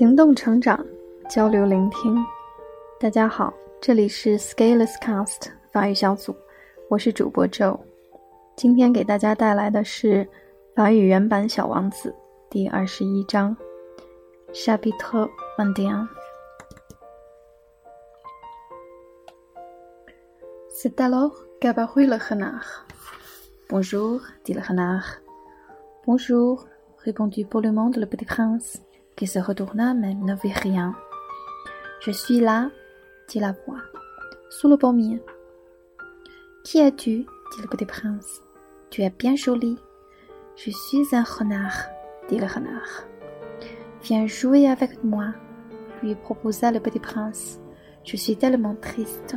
行动成长，交流聆听。大家好，这里是 Scaleless Cast 法语小组，我是主播 Joe。今天给大家带来的是法语原版《小王子》第二十一章，Chapitre vingt-et-un。C'est alors qu'apparut le renard. Bonjour, dit le renard. Bonjour, répondit poliment le petit prince, se retourna mais ne vit rien. Je suis là, dit la voix, sous le pommier. Qui es-tu? dit le petit prince. Tu es bien joli. Je suis un renard, dit le renard. Viens jouer avec moi, lui proposa le petit prince. Je suis tellement triste.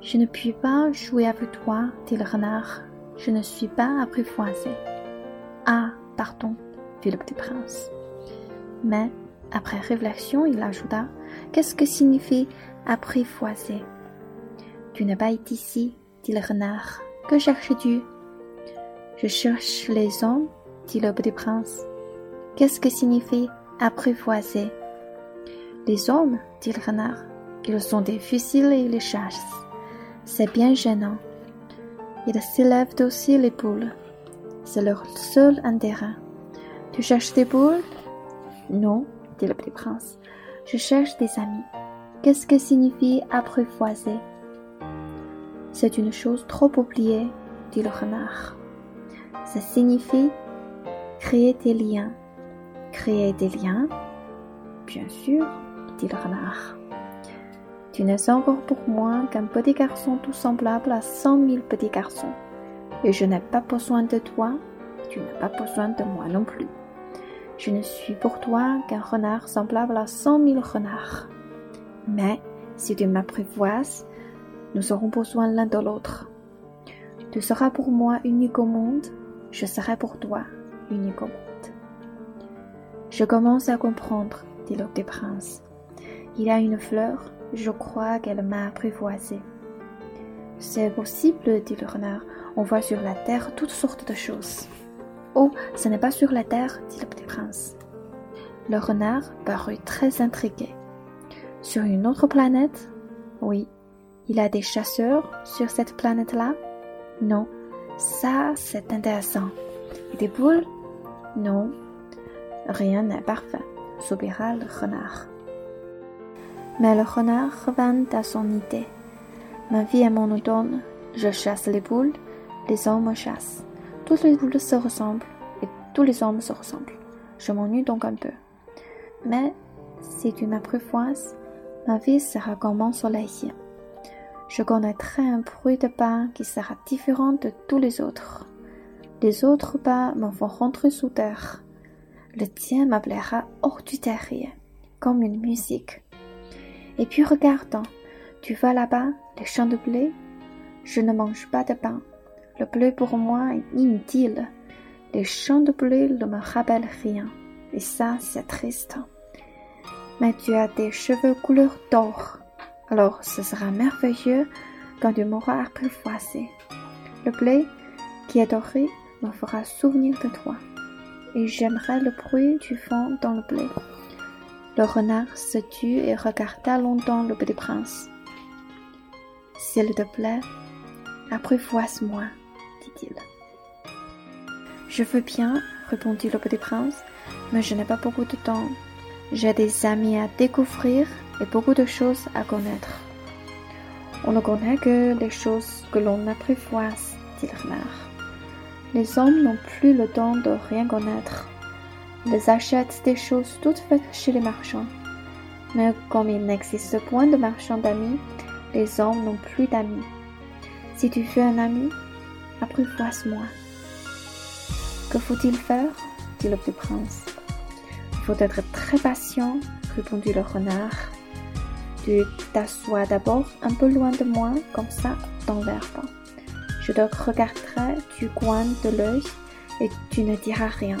Je ne puis pas jouer avec toi, dit le renard. Je ne suis pas apprivoisé. Ah, pardon, fit le petit prince. Mais, après réflexion, il ajouta Qu'est-ce que signifie apprivoiser Tu n'es pas ici, dit le renard. Que cherches-tu? Je cherche les hommes, dit le petit prince. Qu'est-ce que signifie apprivoiser Les hommes, dit le renard. Ils sont des fusils et les chassent. C'est bien gênant. Ils s'élèvent aussi les poules. C'est leur seul intérêt. Tu cherches des poules? Non, dit le petit prince. Je cherche des amis. Qu'est-ce que signifie apprivoiser? C'est une chose trop oubliée, dit le renard. Ça signifie créer des liens. Créer des liens? Bien sûr, dit le renard. Tu n'es encore pour moi qu'un petit garçon tout semblable à cent mille petits garçons. Et je n'ai pas besoin de toi, tu n'as pas besoin de moi non plus. Je ne suis pour toi qu'un renard semblable à cent mille renards. Mais si tu m'apprivoises, nous aurons besoin l'un de l'autre. Tu seras pour moi unique au monde, je serai pour toi unique au monde. Je commence à comprendre, dit le petit prince. Il a une fleur, je crois qu'elle m'a apprivoisé. C'est possible, dit le renard. On voit sur la terre toutes sortes de choses. Oh, ce n'est pas sur la terre, dit le petit prince. Le renard parut très intrigué. Sur une autre planète? Oui. Il a des chasseurs sur cette planète-là? Non. Ça, c'est intéressant. Des poules? Non. Rien n'est parfait, soupira le renard. Mais le renard revint à son idée. Ma vie est monotone. Je chasse les poules, les hommes me chassent. Toutes les poules se ressemblent et tous les hommes se ressemblent. Je m'ennuie donc un peu. Mais si tu m'apprivoises, ma vie sera comme mon soleil. Je connaîtrai un bruit de pas qui sera différent de tous les autres. Les autres pas me font rentrer sous terre. Le tien m'appellera hors du terrier, comme une musique. Et puis regarde, tu vois là-bas les champs de blé? Je ne mange pas de pain. Le blé pour moi est inutile. Les champs de blé ne me rappellent rien. Et ça, c'est triste. Mais tu as des cheveux couleur d'or. Alors ce sera merveilleux quand tu m'auras apprivoisé. Le blé qui est doré me fera souvenir de toi. Et j'aimerais le bruit du vent dans le blé. Le renard se tut et regarda longtemps le petit prince. S'il te plaît, apprivoise-moi, Je veux bien, répondit le petit prince, mais je n'ai pas beaucoup de temps. J'ai des amis à découvrir et beaucoup de choses à connaître. On ne connaît que les choses que l'on apprivoise, dit le renard. Les hommes n'ont plus le temps de rien connaître. Ils achètent des choses toutes faites chez les marchands. Mais comme il n'existe point de marchands d'amis, les hommes n'ont plus d'amis. Si tu veux un ami, apprivoise-moi. Que faut-il faire? dit le petit prince. Il faut être très patient, répondit le renard. Tu t'assois d'abord un peu loin de moi, comme ça, dans l'herbe. Je te regarderai du coin de l'œil et tu ne diras rien.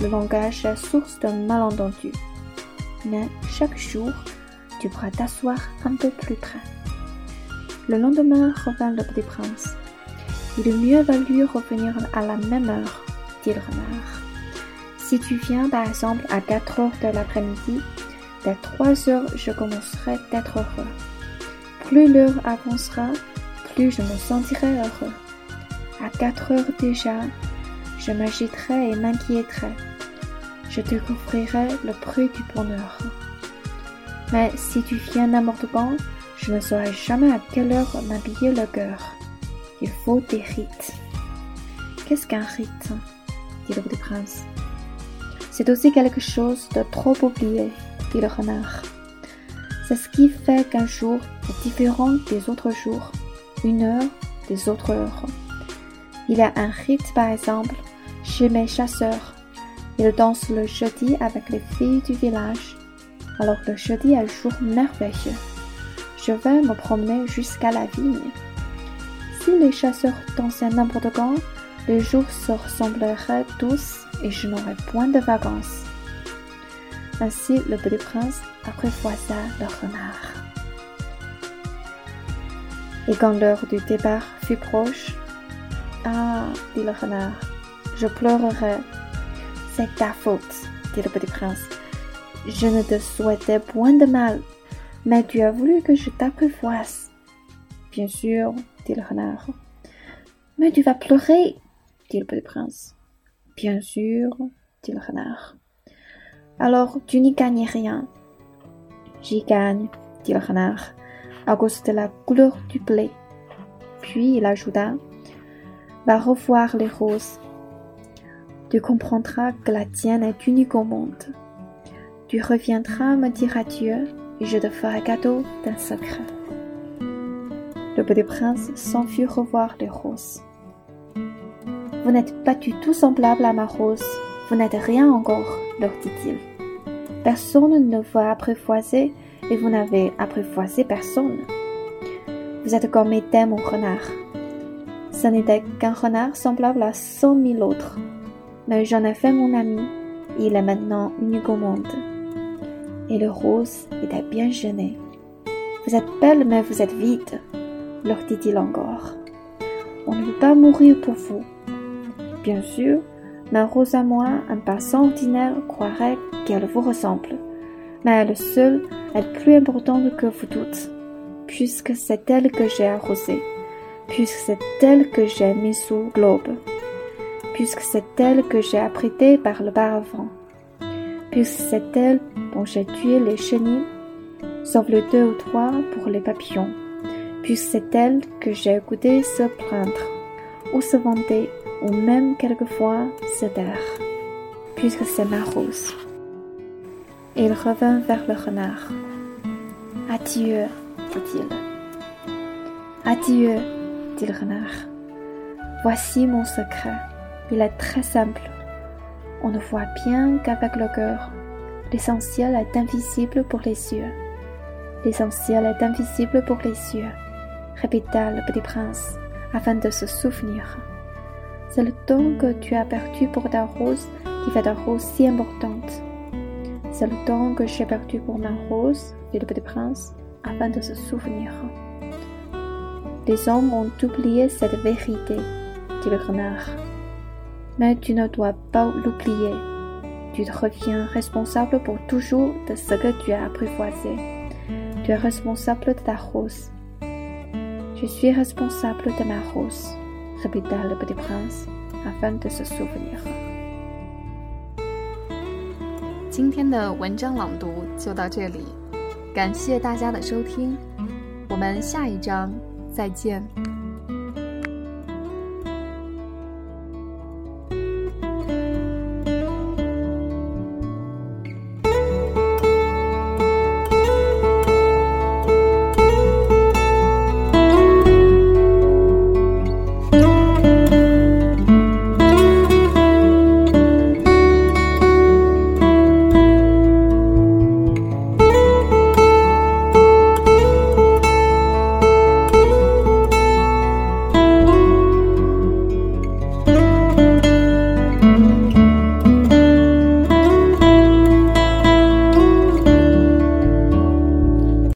Le langage est source d'un malentendu. Mais chaque jour, tu pourras t'asseoir un peu plus près. Le lendemain revint le petit prince. Il mieux valu revenir à la même heure, dit le renard. Si tu viens par exemple à 4 heures de l'après-midi, dès 3 heures, je commencerai d'être heureux. Plus l'heure avancera, plus je me sentirai heureux. À 4 heures déjà, je m'agiterai et m'inquiéterai. Je découvrirai le prix du bonheur. Mais si tu viens n'importe quand, je ne saurai jamais à quelle heure m'habiller le cœur. Il faut des rites. Qu'est-ce qu'un rite dit le prince. C'est aussi quelque chose de trop oublié, dit le renard. C'est ce qui fait qu'un jour est différent des autres jours, une heure des autres heures. Il y a un rite, par exemple, chez mes chasseurs. Ils dansent le jeudi avec les filles du village. Alors le jeudi est un jour merveilleux. Je vais me promener jusqu'à la vigne. Les chasseurs dansaient n'importe quand, les jours se ressembleraient tous et je n'aurais point de vacances. Ainsi le petit prince apprivoisa le renard. Et quand l'heure du départ fut proche, Ah, dit le renard, je pleurerai. C'est ta faute, dit le petit prince. Je ne te souhaitais point de mal, mais tu as voulu que je t'apprivoise. Bien sûr, le renard. Mais tu vas pleurer, dit le petit prince. Bien sûr, dit le renard. Alors tu n'y gagnes rien. J'y gagne, dit le renard, à cause de la couleur du blé. Puis il ajouta Va revoir les roses. Tu comprendras que la tienne est unique au monde. Tu reviendras me dire adieu et je te ferai cadeau d'un secret. Le petit prince s'enfuit revoir les roses. Vous n'êtes pas du tout semblable à ma rose, vous n'êtes rien encore, leur dit-il. Personne ne vous a apprivoisé et vous n'avez apprivoisé personne. Vous êtes comme était mon renard. Ce n'était qu'un renard semblable à cent mille autres. Mais j'en ai fait mon ami, et il est maintenant unique au monde. Et le rose était bien gêné. Vous êtes belle, mais vous êtes vide, leur dit-il encore. On ne peut pas mourir pour vous. Bien sûr, ma rose à moi, un passant ordinaire, croirait qu'elle vous ressemble. Mais elle seule est plus importante que vous toutes, puisque c'est elle que j'ai arrosée puisque c'est elle que j'ai mis sous globe, puisque c'est elle que j'ai apprêtée par le paravent, puisque c'est elle dont j'ai tué les chenilles, sauf les deux ou trois pour les papillons, puisque c'est elle que j'ai écouté se plaindre, ou se vanter, ou même quelquefois se taire, puisque c'est ma rose. Et il revint vers le renard. Adieu, dit-il. Adieu, dit le renard. Voici mon secret. Il est très simple. On ne voit bien qu'avec le cœur. L'essentiel est invisible pour les yeux. L'essentiel est invisible pour les yeux, le petit prince, afin de se souvenir. C'est le temps que tu as perdu pour ta rose qui fait ta rose si importante. C'est le temps que j'ai perdu pour ma rose, dit le petit prince, afin de se souvenir. Les hommes ont oublié cette vérité, dit le renard. Mais tu ne dois pas l'oublier. Tu reviens responsable pour toujours de ce que tu as apprivoisé. Tu es responsable de ta rose. Je suis responsable de ma rose, répéta le petit prince afin de se souvenir. 今天的文章朗读就到这里，感谢大家的收听，我们下一章再见。